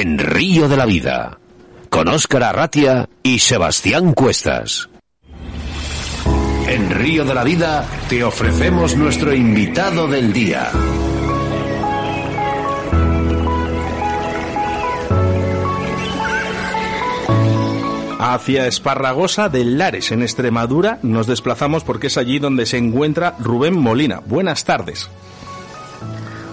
en Río de la Vida, con Óscar Arratia y Sebastián Cuestas. En Río de la Vida te ofrecemos nuestro invitado del día. Hacia Esparragosa de Lares, en Extremadura, nos desplazamos porque es allí donde se encuentra Rubén Molina. Buenas tardes.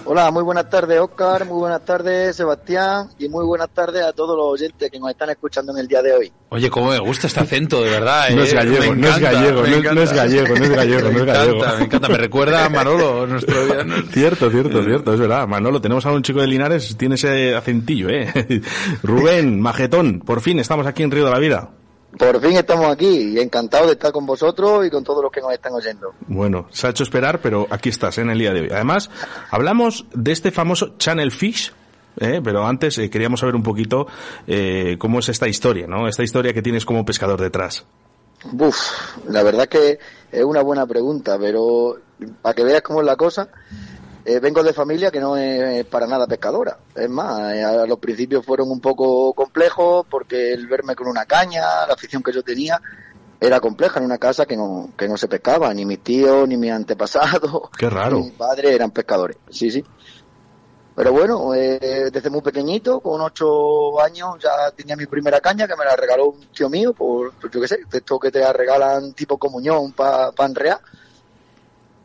Hola, muy buenas tardes, Oscar, muy buenas tardes, Sebastián, y muy buenas tardes a todos los oyentes que nos están escuchando en el día de hoy. Oye, cómo me gusta este acento, de verdad. No es gallego, no es gallego, no es- encanta. no es gallego, no es gallego, no es Me gallego. encanta, me encanta, me recuerda a Manolo, nuestro Cierto, cierto, cierto, es verdad. Manolo, tenemos a un chico de Linares, tiene ese acentillo, ¿eh? Rubén, majetón, por fin estamos aquí en Río de la Vida. Por fin estamos aquí y encantados de estar con vosotros y con todos los que nos están oyendo. Bueno, se ha hecho esperar, pero aquí estás ¿eh? en el día de hoy. Además, hablamos de este famoso Channel Fish, ¿eh? pero antes eh, queríamos saber un poquito eh, cómo es esta historia, ¿no? Esta historia que tienes como pescador detrás. Buf, la verdad que es una buena pregunta, pero para que veas cómo es la cosa, eh, vengo de familia que no es para nada pescadora. Es más, eh, a los principios fueron un poco complejos porque el verme con una caña, la afición que yo tenía, era compleja en una casa que no, que no se pescaba, ni mis tíos, ni mis antepasados, Qué raro. ni mi padre eran pescadores. Sí, sí. Pero bueno, eh, desde muy pequeñito, con ocho años, ya tenía mi primera caña que me la regaló un tío mío, por, por yo qué sé, de esto que te regalan tipo comunión para pa enrear.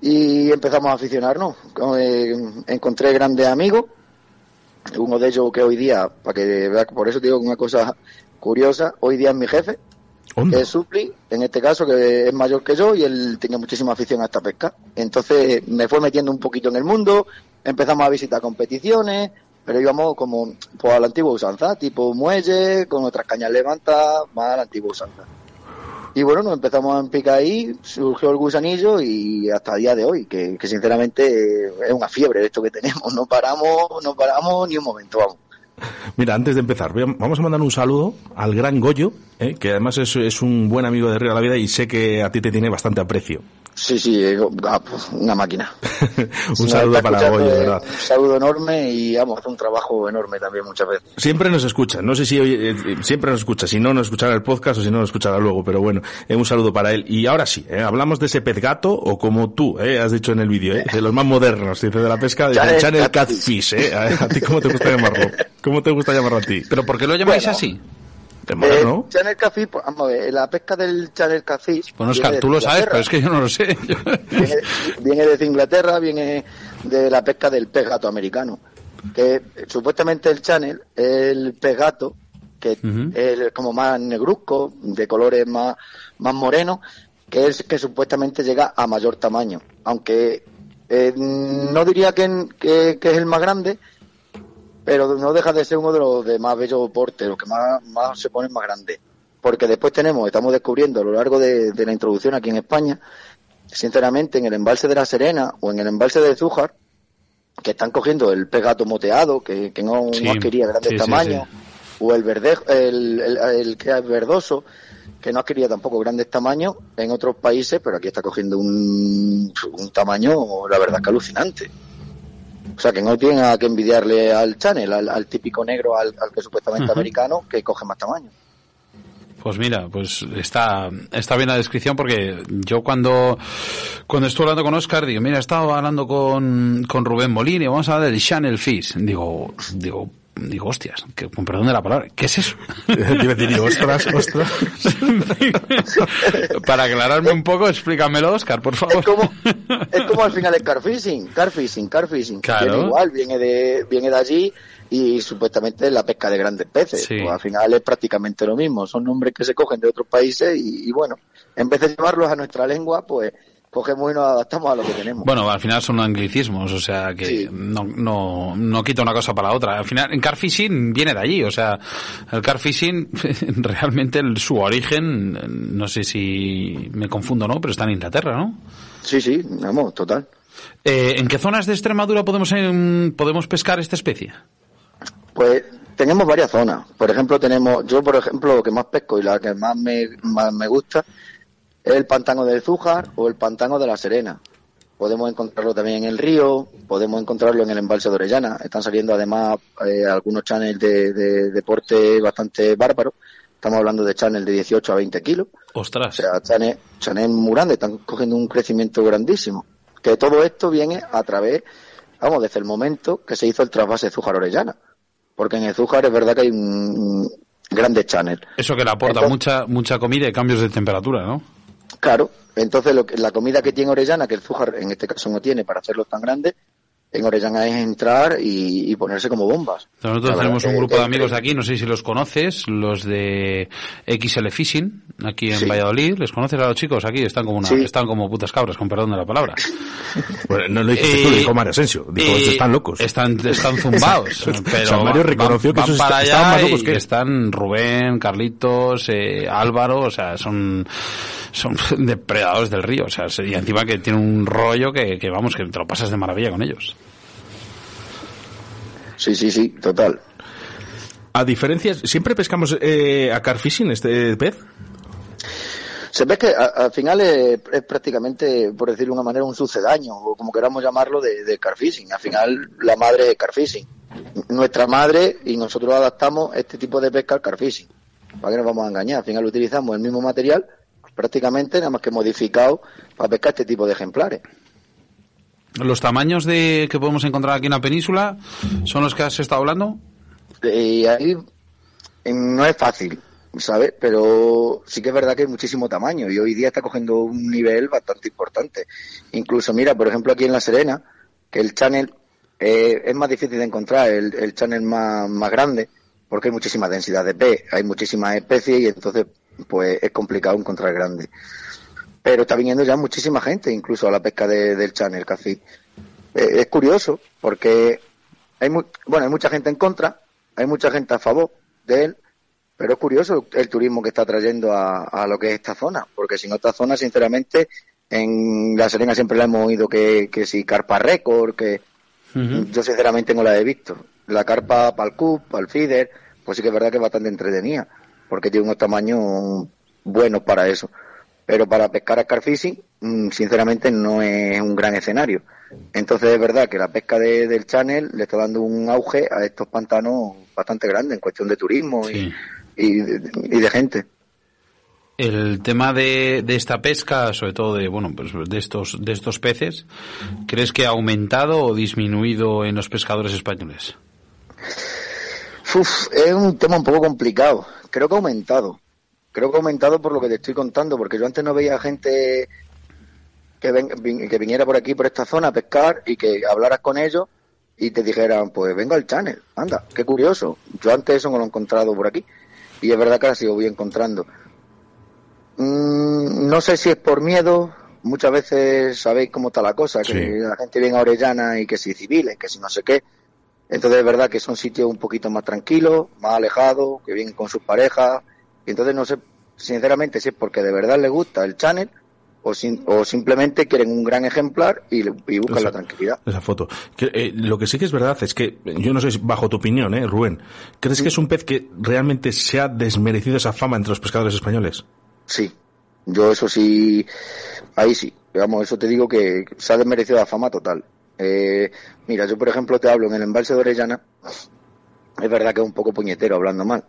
Y empezamos a aficionarnos. Eh, encontré grandes amigos, uno de ellos que hoy día, para que por eso te digo una cosa curiosa, hoy día es mi jefe, Onda. que es Supli, en este caso, que es mayor que yo y él tenía muchísima afición a esta pesca. Entonces me fue metiendo un poquito en el mundo, empezamos a visitar competiciones, pero íbamos como pues, a la antigua usanza, tipo muelle, con otras cañas levantadas, más a la antigua usanza. Y bueno, nos empezamos a empicar ahí, surgió el gusanillo y hasta el día de hoy, que, sinceramente eh, es una fiebre esto que tenemos, no paramos, no paramos ni un momento, vamos. Mira, antes de empezar, vamos a mandar un saludo al gran Goyo, ¿eh? que además es, es un buen amigo de Río de la Vida y sé que a ti te tiene bastante aprecio. Sí, sí, eh, ah, una máquina. un saludo para Goyo, eh, verdad. Un saludo enorme y vamos, un trabajo enorme también muchas veces. Siempre nos escucha, no sé si hoy, eh, siempre nos escucha, si no nos escuchará el podcast o si no nos escuchará luego, pero bueno, eh, un saludo para él. Y ahora sí, eh, hablamos de ese pez gato o como tú, eh, has dicho en el vídeo, eh, de los más modernos, dice, de la pesca de Channel Channel Catfish. Catfish, eh. A, a ti cómo te gusta llamarlo? ¿Cómo te gusta llamarlo a ti? ¿Pero por qué lo llamáis Bueno. así? Eh, Channel Catfish, pues, vamos a ver, la pesca del Channel Catfish. Bueno, viene Oscar, tú lo sabes, pero es que yo no lo sé. viene, viene desde Inglaterra, viene de la pesca del pez gato americano. Que supuestamente el channel es el pez gato, que es como más negruzco, de colores más, más morenos, que es que supuestamente llega a mayor tamaño. Aunque eh, no diría que, que- que es el más grande, pero no deja de ser uno de los de más bello porte, los que más, más se ponen más grandes. Porque después tenemos, estamos descubriendo a lo largo de, de la introducción aquí en España, sinceramente, en el embalse de la Serena o en el embalse de Zújar, que están cogiendo el pez gato moteado, que, que no, Sí, no adquiría grandes sí, sí, tamaños, o el verdejo, el, el, el que es verdoso, que no adquiría tampoco grandes tamaños en otros países, pero aquí está cogiendo un, un tamaño, la verdad, que alucinante. O sea, que no tiene nada que envidiarle al Channel, al, al típico negro, al, al que es supuestamente Ujú. americano, que coge más tamaño. Pues mira, pues está, está bien la descripción porque yo cuando, cuando estuve hablando con Oscar, digo, mira, he estado hablando con, con Rubén Molina y vamos a hablar del Channel Fish. Digo, digo, digo, hostias, que, con perdón de la palabra, ¿qué es eso? Te iba a decir, yo, ostras, ostras. Para aclararme un poco, explícamelo, Oscar, por favor. Es como, es como al final el carfishing, carfishing, carfishing. Claro. Viene igual, viene de, viene de allí y supuestamente es la pesca de grandes peces. Sí. Pues al final es prácticamente lo mismo. Son nombres que se cogen de otros países y, y bueno, en vez de llevarlos a nuestra lengua, pues cogemos y nos adaptamos a lo que tenemos. Bueno, al final son anglicismos, o sea que Sí. no, no, no quita una cosa para la otra. Al final, en carfishing viene de allí, o sea, el carfishing realmente el, su origen, no sé si me confundo, ¿no? Pero está en Inglaterra, ¿no? Sí, sí, vamos, total. Eh, ¿En qué zonas de Extremadura podemos, em, podemos pescar esta especie? Pues tenemos varias zonas. Por ejemplo, tenemos, yo por ejemplo, lo que más pesco y la que más me, más me gusta es el pantano del Zújar o el pantano de la Serena. podemos encontrarlo también en el río, podemos encontrarlo en el embalse de Orellana. Están saliendo además eh, algunos channels de, de deporte bastante bárbaros. Estamos hablando de channels de 18 a 20 kilos. Ostras. O sea, channels, channels muy grandes, están cogiendo un crecimiento grandísimo. Que todo esto viene a través, vamos, desde el momento que se hizo el trasvase Zújar Orellana. Porque en el Zújar es verdad que hay un, grandes channels. Eso que le aporta mucha mucha comida y cambios de temperatura, ¿no? Claro, entonces lo que, la comida que tiene Orellana, que el Zújar en este caso no tiene para hacerlo tan grande, en Orellana es entrar y, ponerse como bombas. Nosotros tenemos un grupo de amigos de aquí, no sé si los conoces, los de XL Fishing, aquí en Valladolid. ¿Les conoces a los chicos? Aquí están como una, están como putas cabras, con perdón de la palabra. bueno, no lo dijiste tú, lo dijo Mario Asensio. Dijo, están locos. Están, están zumbados. pero Mario reconoció van, que para allá más locos que están Rubén, Carlitos, eh, Álvaro, o sea, son son depredadores del río, o sea, y encima que tiene un rollo que, que vamos, que te lo pasas de maravilla con ellos. Sí, sí, sí, total. A diferencia, ¿siempre pescamos eh, a carfishing este pez? Se ve que al final es, prácticamente, por decirlo de una manera, un sucedaño, o como queramos llamarlo, de, de carfishing. Al final, la madre es carfishing. Nuestra madre y nosotros adaptamos este tipo de pesca al carfishing. ¿Para qué nos vamos a engañar? Al final utilizamos el mismo material, prácticamente nada más que modificado para pescar este tipo de ejemplares. ¿Los tamaños de que podemos encontrar aquí en la península son los que has estado hablando? Y ahí no es fácil, ¿sabes? Pero sí que es verdad que hay muchísimo tamaño y hoy día está cogiendo un nivel bastante importante. Incluso, mira, por ejemplo, aquí en La Serena, que el channel eh, es más difícil de encontrar, el, el channel más, más grande, porque hay muchísima densidad de pez, hay muchísimas especies y entonces pues es complicado encontrar grande. Pero está viniendo ya muchísima gente, incluso a la pesca del channel casi. Eh, es curioso, porque hay, bueno, hay mucha gente en contra, hay mucha gente a favor de él, pero es curioso el turismo que está trayendo a, lo que es esta zona, porque sin otra zona, sinceramente, en La Serena siempre la hemos oído que, que si carpa récord, que yo sinceramente no la he visto. La carpa para el CUP, para el feeder, pues sí que es verdad que es bastante entretenida porque tiene unos tamaños buenos para eso. Pero para pescar a carfishing, mm, sinceramente, no es un gran escenario. Entonces es verdad que la pesca del channel le está dando un auge a estos pantanos bastante grandes en cuestión de turismo y, de, gente. El tema de, esta pesca, sobre todo de bueno, pues de estos de estos peces, ¿crees que ha aumentado o disminuido en los pescadores españoles? Es un tema un poco complicado creo que ha aumentado. Creo que ha aumentado por lo que te estoy contando, porque yo antes no veía gente que, que viniera por aquí, por esta zona a pescar y que hablaras con ellos y te dijeran, pues venga al channel, anda, qué curioso. Yo antes eso no lo he encontrado por aquí y es verdad que ahora sí lo voy encontrando. Mm, no sé si es por miedo, muchas veces sabéis cómo está la cosa, que la gente viene a Orellana y que si civiles, que si no sé qué. Entonces es verdad que son sitios un poquito más tranquilos, más alejados, que vienen con sus parejas. Y entonces no sé, sinceramente, si es porque de verdad les gusta el channel o, o simplemente quieren un gran ejemplar y, buscan la tranquilidad. Esa foto. Eh, lo que sí que es verdad es que, yo no sé, bajo tu opinión, ¿eh, Rubén, ¿crees que es un pez que realmente se ha desmerecido esa fama entre los pescadores españoles? Sí, yo eso sí, ahí sí, digamos, eso te digo que se ha desmerecido la fama total. Eh, mira, yo por ejemplo te hablo en el embalse de Orellana, es verdad que es un poco puñetero hablando mal,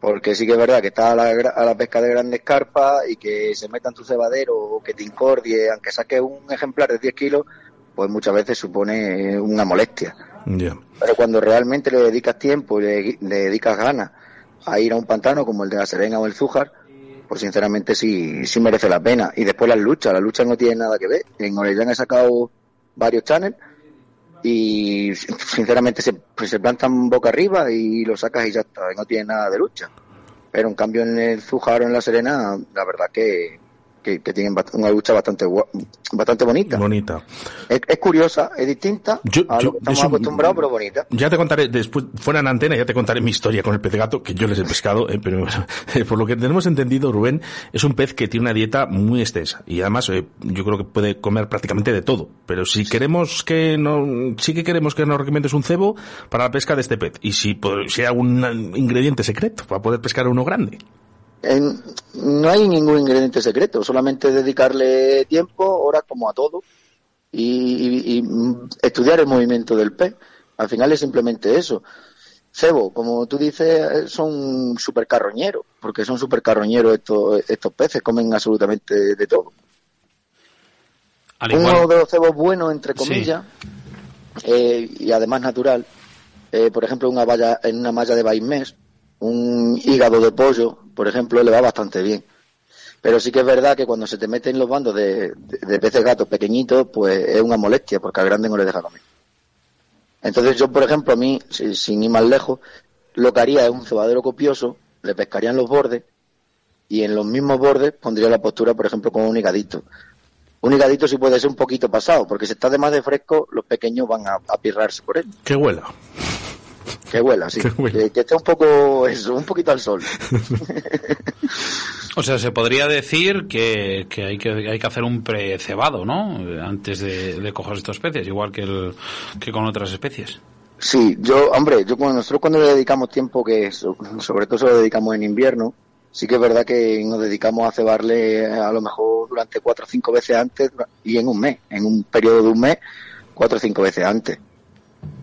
porque sí que es verdad que está a la, pesca de grandes carpas y que se meta en tu cebadero o que te incordie, aunque saques un ejemplar de 10 kilos, pues muchas veces supone una molestia. Pero cuando realmente le dedicas tiempo y le, dedicas ganas a ir a un pantano como el de la Serena o el Zújar, pues sinceramente sí, sí merece la pena. Y después las luchas, las luchas no tienen nada que ver. En Orellana he sacado varios channels y sinceramente se, pues se plantan boca arriba y lo sacas y ya está, no tiene nada de lucha. Pero en cambio en el Zújar o en la Serena, la verdad que, que, tienen una lucha bastante bastante bonita. Bonita. Es, curiosa, es distinta a lo que estamos acostumbrados, pero bonita. Ya te contaré, después, fuera en antena, ya te contaré mi historia con el pez gato, que yo les he pescado, eh, pero por lo que tenemos entendido, Rubén, es un pez que tiene una dieta muy extensa. Y además, eh, yo creo que puede comer prácticamente de todo. Pero si queremos que no, sí que queremos que nos recomiendes un cebo para la pesca de este pez. Y si, si hay algún ingrediente secreto para poder pescar uno grande no hay ningún ingrediente secreto, solamente dedicarle tiempo, horas como a todo, y, y, estudiar el movimiento del pez. Al final es simplemente eso. Cebo, como tú dices, son super carroñeros, porque son super carroñeros estos, estos peces, comen absolutamente de todo. Uno de los cebos buenos, entre comillas, eh, y además natural, eh, por ejemplo, una valla, en una malla de baimés, un hígado de pollo, por ejemplo, le va bastante bien. Pero sí que es verdad que cuando se te meten los bandos de, peces gatos pequeñitos, pues es una molestia, porque al grande no le deja comer. Entonces yo, por ejemplo, a mí, sin ir más lejos, lo que haría es un cebadero copioso, le pescarían los bordes y en los mismos bordes pondría la postura, por ejemplo, con un higadito. Un higadito sí puede ser un poquito pasado, porque si está de más de fresco, los pequeños van a, a pirrarse por él. Que huela. Que huela, sí. Que, esté un poco, eso, un poquito al sol. o sea, se podría decir que, hay que hay que hacer un precebado, ¿no? Antes de, coger estos peces, igual que, el, que con otras especies. Sí, yo, hombre, yo cuando nosotros cuando le dedicamos tiempo, que sobre todo se lo dedicamos en invierno, sí que es verdad que nos dedicamos a cebarle a lo mejor durante cuatro o cinco veces antes y en un mes, en un periodo de un mes, cuatro o cinco veces antes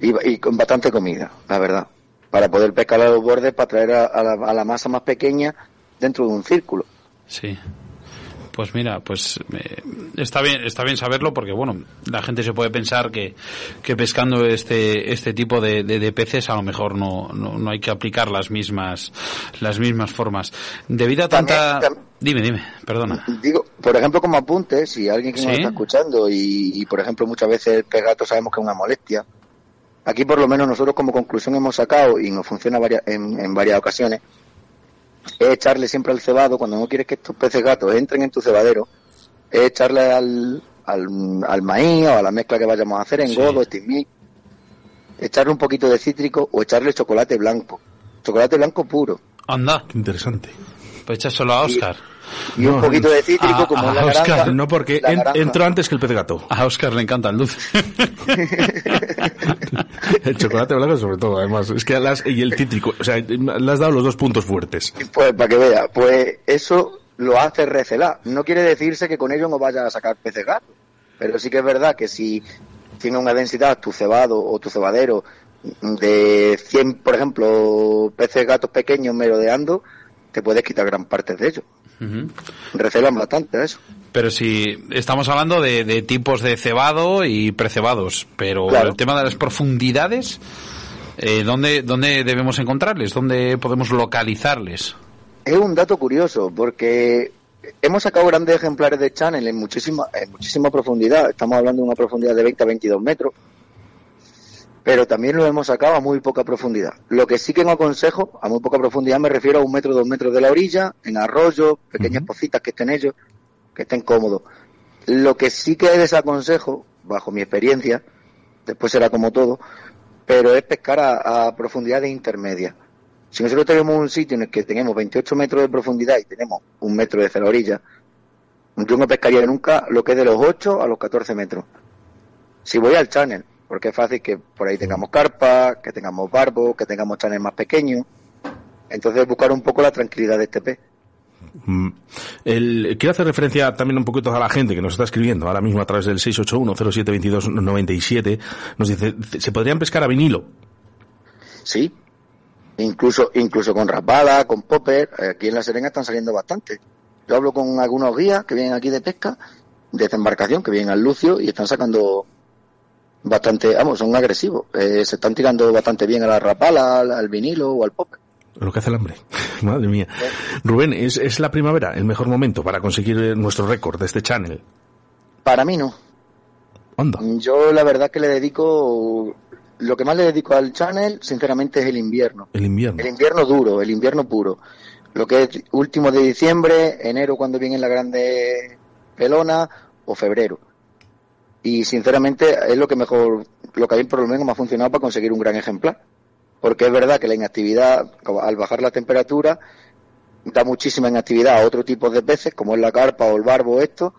y, con bastante comida, la verdad, para poder pescar a los bordes para traer a, la, masa más pequeña dentro de un círculo. Sí. Pues mira, pues eh, está bien, está bien saberlo porque bueno, la gente se puede pensar que, que pescando este este tipo de, de, peces a lo mejor no, no, hay que aplicar las mismas las mismas formas. Debido a tanta dime, dime, perdona. Digo, por ejemplo, como apunte, si alguien que nos está escuchando y, por ejemplo muchas veces el pegato sabemos que es una molestia, Aquí por lo menos nosotros como conclusión hemos sacado, y nos funciona en, varias ocasiones, es echarle siempre al cebado, cuando no quieres que estos peces gatos entren en tu cebadero, es echarle al, al, maíz o a la mezcla que vayamos a hacer en godo, estimí, echarle un poquito de cítrico o echarle chocolate blanco. Chocolate blanco puro. Anda. Qué interesante. Pues echárselo a Oscar. Y un poquito de cítrico, como la Oscar, No, porque entró antes que el pez gato. A Oscar le encanta el dulce. el chocolate blanco sobre todo, además. Es que las, y el cítrico, o sea, le has dado los dos puntos fuertes. Pues para que vea, pues eso lo hace recelar. No quiere decirse que con ello no vaya a sacar peces gato. Pero sí que es verdad que si tiene una densidad tu cebado o tu cebadero de 100, por ejemplo, peces gatos pequeños merodeando, te puedes quitar gran parte de ellos. Recelan bastante eso. Pero si estamos hablando de, tipos de cebado y precebados, pero el tema de las profundidades, eh, ¿dónde, ¿dónde debemos encontrarles? ¿Dónde podemos localizarles? Es un dato curioso, porque hemos sacado grandes ejemplares de channel en muchísima, en muchísima profundidad. Estamos hablando de una profundidad de 20 a 22 metros pero también lo hemos sacado a muy poca profundidad. Lo que sí que no aconsejo, a muy poca profundidad me refiero a un metro, dos metros de la orilla, en arroyos, pequeñas pocitas que estén ellos, que estén cómodos. Lo que sí que desaconsejo, bajo mi experiencia, después será como todo, pero es pescar a, profundidades intermedias. Si nosotros tenemos un sitio en el que tenemos 28 metros de profundidad y tenemos un metro de la orilla, yo no pescaría nunca lo que es de los 8 a los 14 metros. Si voy al channel porque es fácil que por ahí tengamos carpa, que tengamos barbo, que tengamos chanes más pequeños. Entonces buscar un poco la tranquilidad de este pez. Mm. quiero hacer referencia también un poquito a la gente que nos está escribiendo ahora mismo a través del 681-0722-97. Nos dice, ¿se podrían pescar a vinilo? Sí, incluso, incluso con rapala, con popper. Aquí en la Serena están saliendo bastante. Yo hablo con algunos guías que vienen aquí de pesca, de desembarcación, que vienen al Lucio y están sacando bastante, vamos, son agresivos. Eh, se están tirando bastante bien a la rapala, al, vinilo o al pop. Lo que hace el hambre. Madre mía. Rubén, ¿es, ¿es la primavera el mejor momento para conseguir nuestro récord de este channel? Para mí no. ¿Onda? Yo la verdad que le dedico, lo que más le dedico al channel, sinceramente, es el invierno. El invierno. El invierno duro, el invierno puro. Lo que es último de diciembre, enero cuando viene la grande pelona o febrero y sinceramente es lo que mejor, lo que a mí por lo menos me ha funcionado para conseguir un gran ejemplar. Porque es verdad que la inactividad, al bajar la temperatura, da muchísima inactividad a otro tipo de peces, como es la carpa o el barbo, esto,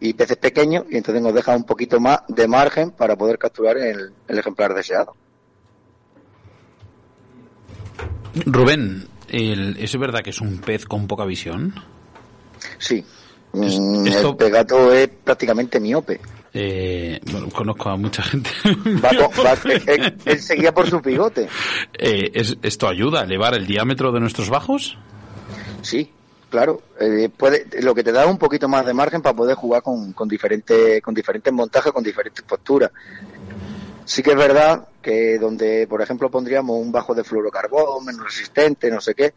y peces pequeños, y entonces nos deja un poquito más de margen para poder capturar el, ejemplar deseado. Rubén, ¿es verdad que es un pez con poca visión? Sí. Mm, el pegato es prácticamente miope. Eh, bueno, conozco a mucha gente. Va con- va- él, él- él seguía por su pivote. Eh, ¿es- ¿Esto ayuda a elevar el diámetro de nuestros bajos? Sí, claro. Eh, puede, lo que te da un poquito más de margen para poder jugar con, con diferentes con diferentes montajes, con diferentes posturas. Sí que es verdad que donde, por ejemplo, pondríamos un bajo de fluorocarbón, menos resistente, no sé qué,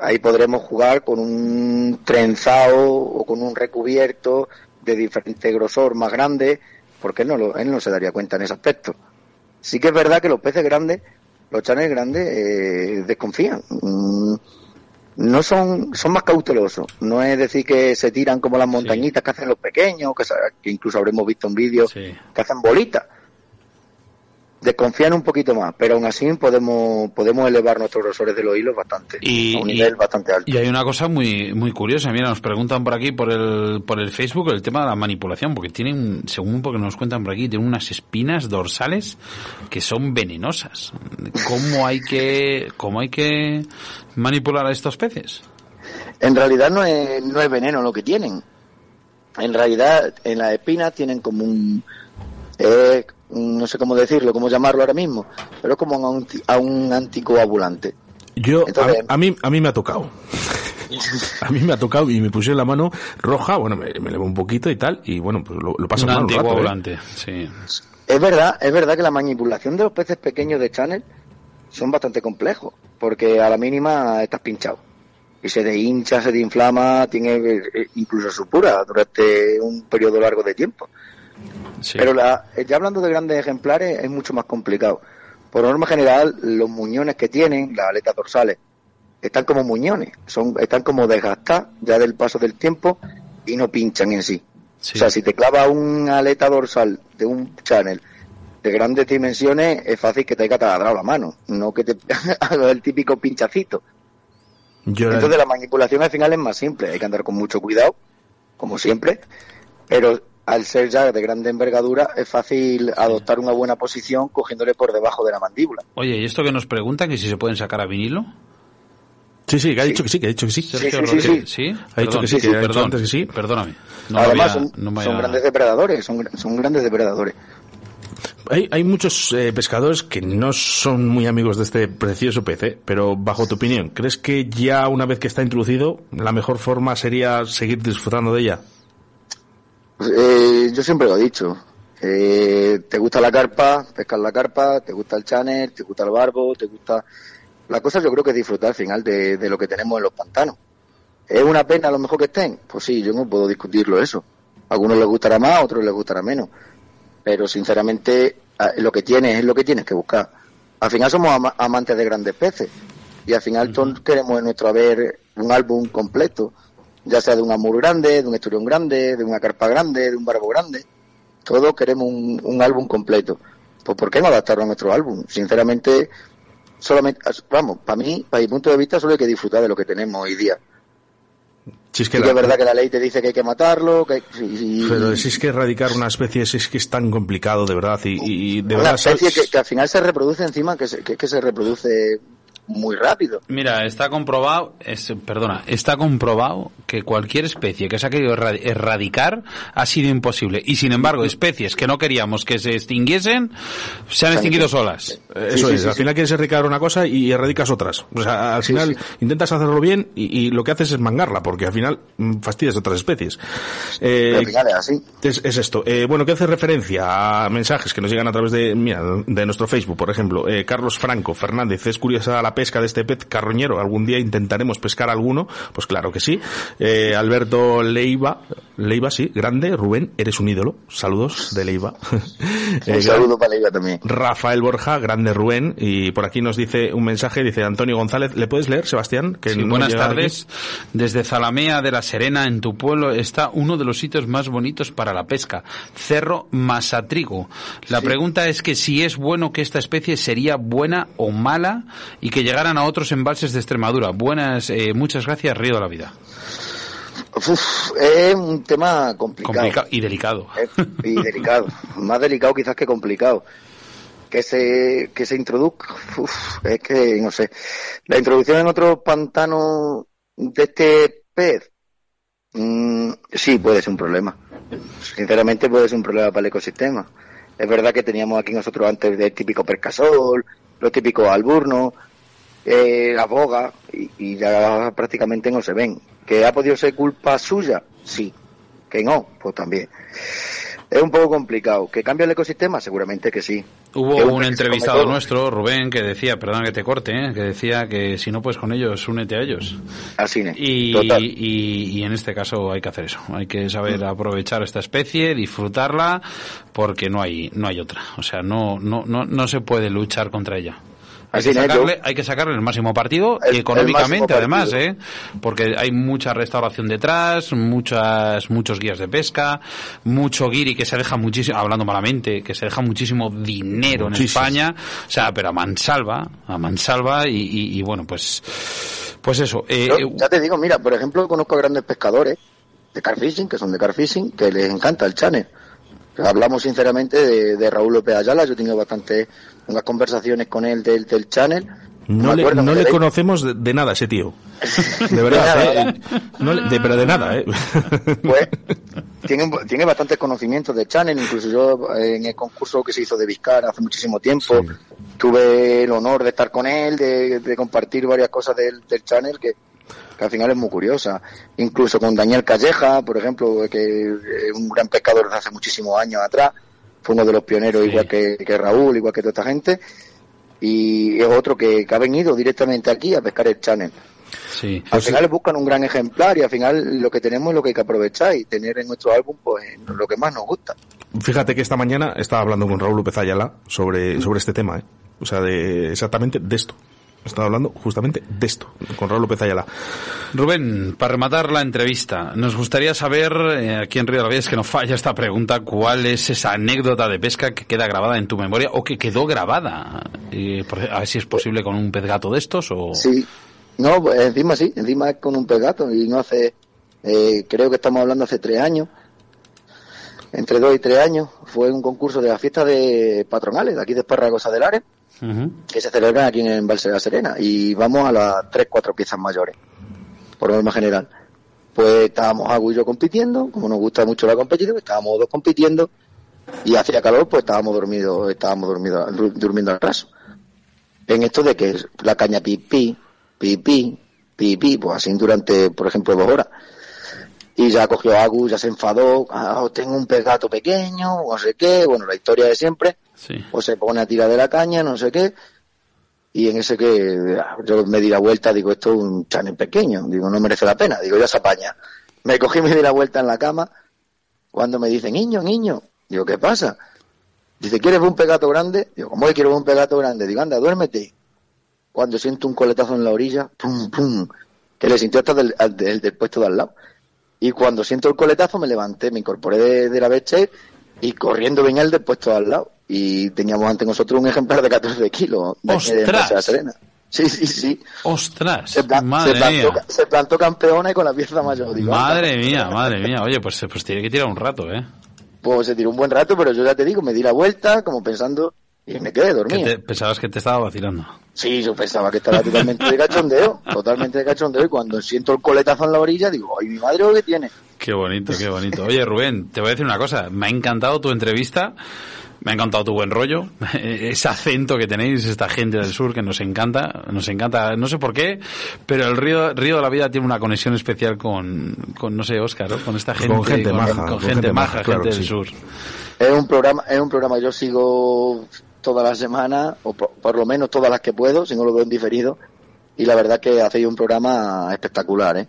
ahí podremos jugar con un trenzado o con un recubierto de diferente grosor más grande, porque él no, lo- él no se daría cuenta en ese aspecto. Sí que es verdad que los peces grandes, los channels grandes, eh, desconfían. Mm, no son, son más cautelosos. No es decir que se tiran como las montañitas que hacen los pequeños, que, incluso habremos visto en vídeos Sí. que hacen bolitas. Desconfían un poquito más, pero aún así podemos, podemos elevar nuestros grosores de los hilos bastante, Y- a un y- nivel bastante alto. Y hay una cosa muy muy curiosa, mira, nos preguntan por aquí por el por el Facebook el tema de la manipulación, porque tienen, según porque nos cuentan por aquí, tienen unas espinas dorsales que son venenosas. ¿Cómo hay que cómo hay que manipular a estos peces? En realidad no es, no es veneno lo que tienen. En realidad, en las espinas tienen como un, eh, no sé cómo decirlo, cómo llamarlo ahora mismo, pero es como un, anti- a un anticoagulante. Yo, a- Entonces- a, mí, a mí me ha tocado. A mí me ha tocado y me pusieron la mano roja, bueno, me, me elevó un poquito y tal, y bueno, pues lo, lo paso Un mal un rato, ¿eh? sí. Es verdad, es verdad que la manipulación de los peces pequeños de Channel son bastante complejos, porque a la mínima estás pinchado. Y se deshincha, se desinflama, tiene eh, incluso supura durante un periodo largo de tiempo. Sí. Pero la, eh, ya hablando de grandes ejemplares es mucho más complicado. Por norma general, los muñones que tienen, las aletas dorsales, están como muñones, son, están como desgastadas ya del paso del tiempo y no pinchan en sí. Sí. O sea, si te clava una aleta dorsal de un channel de grandes dimensiones, es fácil que te haya taladrado la mano, no que te haga el típico pinchacito. Yo, Entonces la manipulación al final es más simple, hay que andar con mucho cuidado, como siempre, pero al ser ya de grande envergadura es fácil adoptar una buena posición cogiéndole por debajo de la mandíbula. Oye, ¿y esto que nos preguntan que si se pueden sacar a vinilo? sí, sí, que ha dicho que sí, que ha dicho que sí. Sergio sí, sí, Rodríguez, sí. ¿sí? Ha dicho que sí, que ha dicho antes que sí. Perdóname. No Además había- son, no grandes depredadores, son, gr- son grandes depredadores. Hay, hay muchos eh, pescadores que no son muy amigos de este precioso pez, ¿eh? pero bajo tu opinión, ¿crees que ya una vez que está introducido, la mejor forma sería seguir disfrutando de ella? Eh, yo siempre lo he dicho. Eh, te gusta la carpa, pescar la carpa, te gusta el channel, te gusta el barbo, te gusta... La cosa yo creo que es disfrutar al final de, de lo que tenemos en los pantanos. ¿Es una pena a lo mejor que estén? Pues sí, yo no puedo discutirlo eso. A algunos les gustará más, a otros les gustará menos. Pero sinceramente lo que tienes es lo que tienes que buscar. Al final somos ama- amantes de grandes peces. Y al final todos queremos en nuestro haber un álbum completo. Ya sea de un amur grande, de un esturión grande, de una carpa grande, de un barbo grande. Todos queremos un, un álbum completo. Pues ¿por qué no adaptarlo a nuestro álbum? Sinceramente, solamente, vamos, para mí, para mi punto de vista, solo hay que disfrutar de lo que tenemos hoy día. Si es que la- es verdad que la ley te dice que hay que matarlo, que y- Pero si es que erradicar una especie si es que es tan complicado, de verdad, y, y de una verdad... especie que, que al final se reproduce encima, que, se, que, que se reproduce muy rápido. Mira, está comprobado, es- perdona, está comprobado que cualquier especie que se ha querido erra- erradicar ha sido imposible. Y sin embargo, especies que no queríamos que se extinguiesen, se han extinguido solas. Eh, Sí, Eso sí, es, sí, al sí. final quieres erradicar una cosa y erradicas otras. O sea, al final intentas hacerlo bien y, y lo que haces es mangarla, porque al final mm, fastidias otras especies. Eh, Pero es así. Es, es esto. Eh, bueno, que hace referencia a mensajes que nos llegan a través de, mira, de nuestro Facebook, por ejemplo. Eh, Carlos Franco Fernández, es curiosa la pesca de este pez carroñero. ¿Algún día intentaremos pescar alguno? Pues claro que sí. Eh, Alberto Leiva, Leiva, sí, grande. Rubén, eres un ídolo. Saludos de Leiva. Eh, Un saludo para Leiva también. Rafael Borja, grande Rubén, y por aquí nos dice un mensaje, dice Antonio González, ¿le puedes leer, Sebastián? Que Sí, no buenas tardes. Desde Zalamea de la Serena, en tu pueblo, está uno de los sitios más bonitos para la pesca, Cerro Masatrigo. La pregunta es que si es bueno que esta especie sería buena o mala y que llegaran a otros embalses de Extremadura. Buenas, eh, muchas gracias, Río de la Vida. Uf, es un tema complicado. Y delicado. Eh, y delicado. Más delicado quizás que complicado. Que se, que se introduzca, uf, es que no sé. La introducción en otros pantanos de este pez, mm, sí puede ser un problema. sinceramente puede ser un problema para el ecosistema. Es verdad que teníamos aquí nosotros antes el típico percasol, los típicos alburnos, eh, la boga, y, y ya prácticamente no se ven. ¿Que ha podido ser culpa suya? Sí. ¿Que no? Pues también. Es un poco complicado. ¿Que cambia el ecosistema? Seguramente que sí. Hubo Que un entrevistado nuestro, Rubén, que decía, perdón que te corte, ¿eh? que decía que si no puedes con ellos, únete a ellos. Al cine. Y, Total. y, y en este caso hay que hacer eso. Hay que saber aprovechar esta especie, disfrutarla, porque no hay, no hay otra. O sea, no, no, no, no se puede luchar contra ella. Hay que, sacarle, hay que sacarle el máximo partido El- y económicamente además, partido. ¿eh? porque hay mucha restauración detrás, muchas, muchos guías de pesca, mucho guiri que se deja muchísimo, hablando malamente, que se deja muchísimo dinero en. España, o sea, pero a mansalva, a mansalva y, y, y bueno, pues, pues eso. eh, Yo, ya te digo, mira, por ejemplo, conozco a grandes pescadores de carfishing, que son de carfishing, que les encanta el channel. Hablamos sinceramente de, de Raúl López Ayala, yo he tenido bastante unas conversaciones con él del, del channel. No le, no conocemos de, de nada a ese tío. De verdad, De ¿eh? No de- pero de nada, ¿eh? Pues tiene, tiene bastantes conocimientos de channel, incluso yo eh, en el concurso que se hizo de Vizcar hace muchísimo tiempo, Sí. tuve el honor de estar con él, de, de compartir varias cosas del, del channel que, que al final es muy curiosa. Incluso con Daniel Calleja, por ejemplo, que es un gran pescador de hace muchísimos años atrás, fue uno de los pioneros Sí. igual que, que Raúl, igual que toda esta gente, y es otro que, que ha venido directamente aquí a pescar el channel. sí. Al final buscan un gran ejemplar y al final lo que tenemos es lo que hay que aprovechar y tener en nuestro álbum pues lo que más nos gusta. Fíjate que esta mañana estaba hablando con Raúl López Ayala sobre, sobre este tema, ¿eh? O sea, de, exactamente de esto. Estaba hablando justamente de esto, con Raúl López Ayala. Rubén, para rematar la entrevista, nos gustaría saber, eh, aquí en Río de la Vida, es que nos falla esta pregunta, ¿cuál es esa anécdota de pesca que queda grabada en tu memoria o que quedó grabada? Eh, por- a ver si es posible con un pez gato de estos o... Sí, no, encima sí, encima es con un pegato y no hace, eh, creo que estamos hablando hace tres años, entre dos y tres años, fue un concurso de la fiesta de patronales de aquí de Esparragosa del Ares, que se celebran aquí en de la Serena y vamos a las tres, cuatro piezas mayores, por norma general. Pues estábamos Agu y yo compitiendo, como nos gusta mucho la competición, estábamos dos compitiendo y hacía calor, pues estábamos dormidos, estábamos dormidos, dur- durmiendo al raso. En esto de que la caña pipí, pipí, pipí, pues así durante, por ejemplo, dos horas. Y ya cogió a Agu, ya se enfadó, ah, tengo un gato pequeño, o no sé qué, bueno, la historia de siempre Sí. o se pone a tirar de la caña, no sé qué, y en ese que yo me di la vuelta, digo, esto es un channel pequeño, digo, no merece la pena, digo, ya se apaña. Me cogí y me di la vuelta en la cama, cuando me dice, niño, niño, digo, ¿qué pasa? Dice, ¿quieres ver un pegato grande? Digo, ¿cómo que quiero ver un pegato grande? Digo, anda, duérmete. Cuando siento un coletazo en la orilla, pum, pum, que le sintió hasta del, del, del puesto de al lado. Y cuando siento el coletazo me levanté, me incorporé de, de la beche y corriendo venía el del puesto de al lado. Y teníamos ante nosotros un ejemplar de 14 kilos de, ¡Ostras! De Serena. Sí, sí, sí. ¡Ostras! Se, madre se plantó, mía. se plantó campeona y con la pieza mayor. Digo, Madre anda. mía, madre mía. Oye, pues, pues tiene que tirar un rato, ¿eh? Pues se tiró un buen rato, pero yo ya te digo, me di la vuelta como pensando y me quedé Que dormido. te- pensabas que te estaba vacilando. Sí, yo pensaba que estaba totalmente de cachondeo, totalmente de cachondeo, y cuando siento el coletazo en la orilla, digo, ay, mi madre, ¿o ¿qué tiene? Qué bonito, qué bonito. Oye, Rubén, te voy a decir una cosa. Me ha encantado tu entrevista. Me ha encantado tu buen rollo, ese acento que tenéis, esta gente del sur que nos encanta, nos encanta, no sé por qué, pero el río, río de la vida tiene una conexión especial con, con no sé, Óscar, ¿no? con esta gente, Con gente maja, con con gente gente maja, maja, claro gente que del sí. sur. Es un programa, es un programa que yo sigo todas las semanas, o por, por lo menos todas las que puedo, si no lo veo en diferido, y la verdad que hacéis un programa espectacular, ¿eh?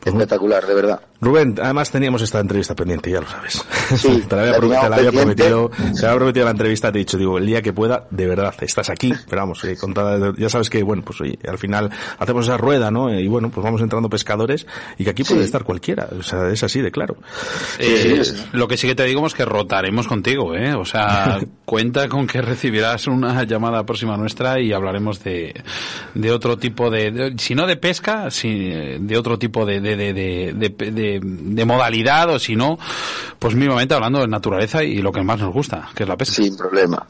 Pues Espectacular, de verdad. Rubén, además teníamos esta entrevista pendiente, ya lo sabes. Sí, te la había, la la prometido, te había prometido la entrevista, te he dicho, digo, el día que pueda, de verdad, estás aquí, pero vamos, eh, con toda- ya sabes que, bueno, pues oye, al final hacemos esa rueda, ¿no? Eh, Y bueno, pues vamos entrando pescadores y que aquí puede Sí. estar cualquiera, o sea, es así de claro. Eh, sí, sí. Lo que sí que te digo es que rotaremos contigo, ¿eh? O sea, cuenta con que recibirás una llamada próxima nuestra y hablaremos de, de otro tipo de, de- si no de pesca, si, de otro tipo de, de, de, de, modalidad o si no, pues mínimamente hablando de naturaleza y lo que más nos gusta, que es la pesca. Sin problema.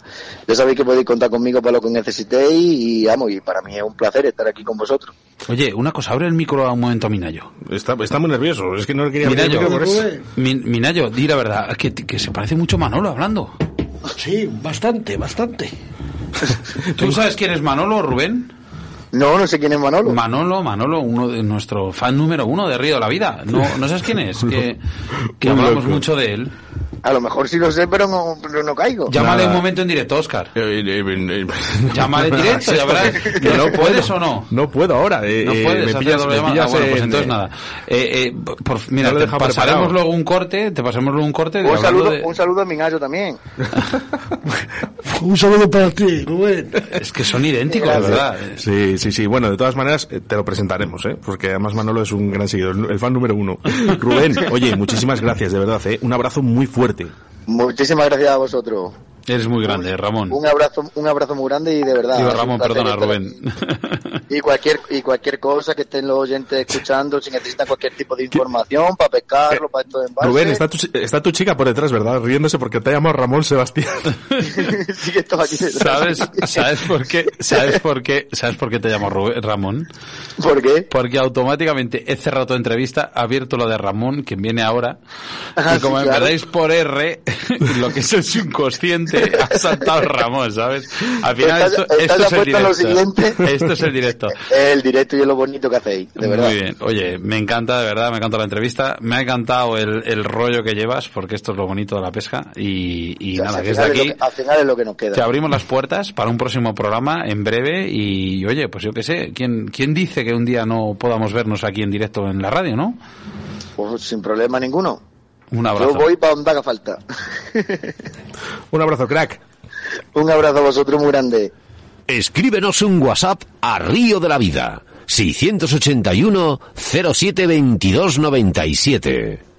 Ya sabéis que podéis contar conmigo para lo que necesitéis y, amo, y para mí es un placer estar aquí con vosotros. Oye, una cosa, abre el micro a un momento a Minayo. Está, está muy nervioso, es que no le quería abrir el Minayo, micro por eso. Min- Minayo, di la verdad, que, que se parece mucho a Manolo hablando. Sí, bastante, bastante. ¿Tú sabes quién es Manolo, Rubén? No, no sé quién es Manolo. Manolo, Manolo, uno de nuestro fan número uno de Río de la Vida. No, ¿no sabes quién es? Que, que hablamos mucho de él. A lo mejor sí lo sé, pero no, pero no caigo. Llámale Nada. un momento en directo, Oscar. Eh, eh, eh, Llámale en directo, ya verás. Que no ¿Puedes o no? No puedo ahora. eh, No puedes me pillas, doble me llamada. Ah, bueno, pues en- entonces nada. Eh, eh, por- mira, te pasaremos preparado. luego un corte, te pasaremos luego un corte de un, saludo, de- un saludo a Minayo también. Un saludo para ti, Rubén. Es que son idénticos, Gracias. ¿verdad? Sí, sí, sí. Bueno, de todas maneras, eh, te lo presentaremos, ¿eh? Porque además Manolo es un gran seguidor, el fan número uno. Rubén, oye, muchísimas gracias, de verdad, ¿eh? Un abrazo muy fuerte. Muchísimas gracias a vosotros. Eres muy grande, Ramón. Un abrazo, un abrazo muy grande y de verdad. Digo, un Ramón, perdona, Rubén. Y cualquier, y cualquier cosa que estén los oyentes escuchando, si necesitan cualquier tipo de información para pescarlo, para esto de embalse. Rubén, está tu, está tu chica por detrás, ¿verdad? Riéndose porque te ha llamado Ramón Sebastián. sí que estoy aquí detrás. ¿Sabes, ¿Sabes por qué? ¿Sabes por qué? ¿Sabes por qué te llamo Rubén- Ramón? ¿Por qué? Porque automáticamente he cerrado tu entrevista, abierto lo de Ramón, quien viene ahora, Ah, y como sí, me claro. perdáis por R, lo que es el subconsciente, ha saltado Ramón, ¿sabes? Al final esto, es el directo. siguiente. Esto es el directo. El directo y es lo bonito que hacéis, de verdad. Muy bien. Oye, me encanta, de verdad, me encanta la entrevista. Me ha encantado el, el rollo que llevas, porque esto es lo bonito de la pesca. Y, y O sea, nada, que desde es aquí que- al final es lo que nos queda. te abrimos las puertas para un próximo programa en breve. Y oye, pues yo qué sé, ¿quién, ¿quién dice que un día no podamos vernos aquí en directo en la radio, no? Pues sin problema ninguno. Un abrazo. Yo voy para donde haga falta. Un abrazo, crack. Un abrazo a vosotros muy grande. Escríbenos un WhatsApp a Río de la Vida. 681 07 22 97.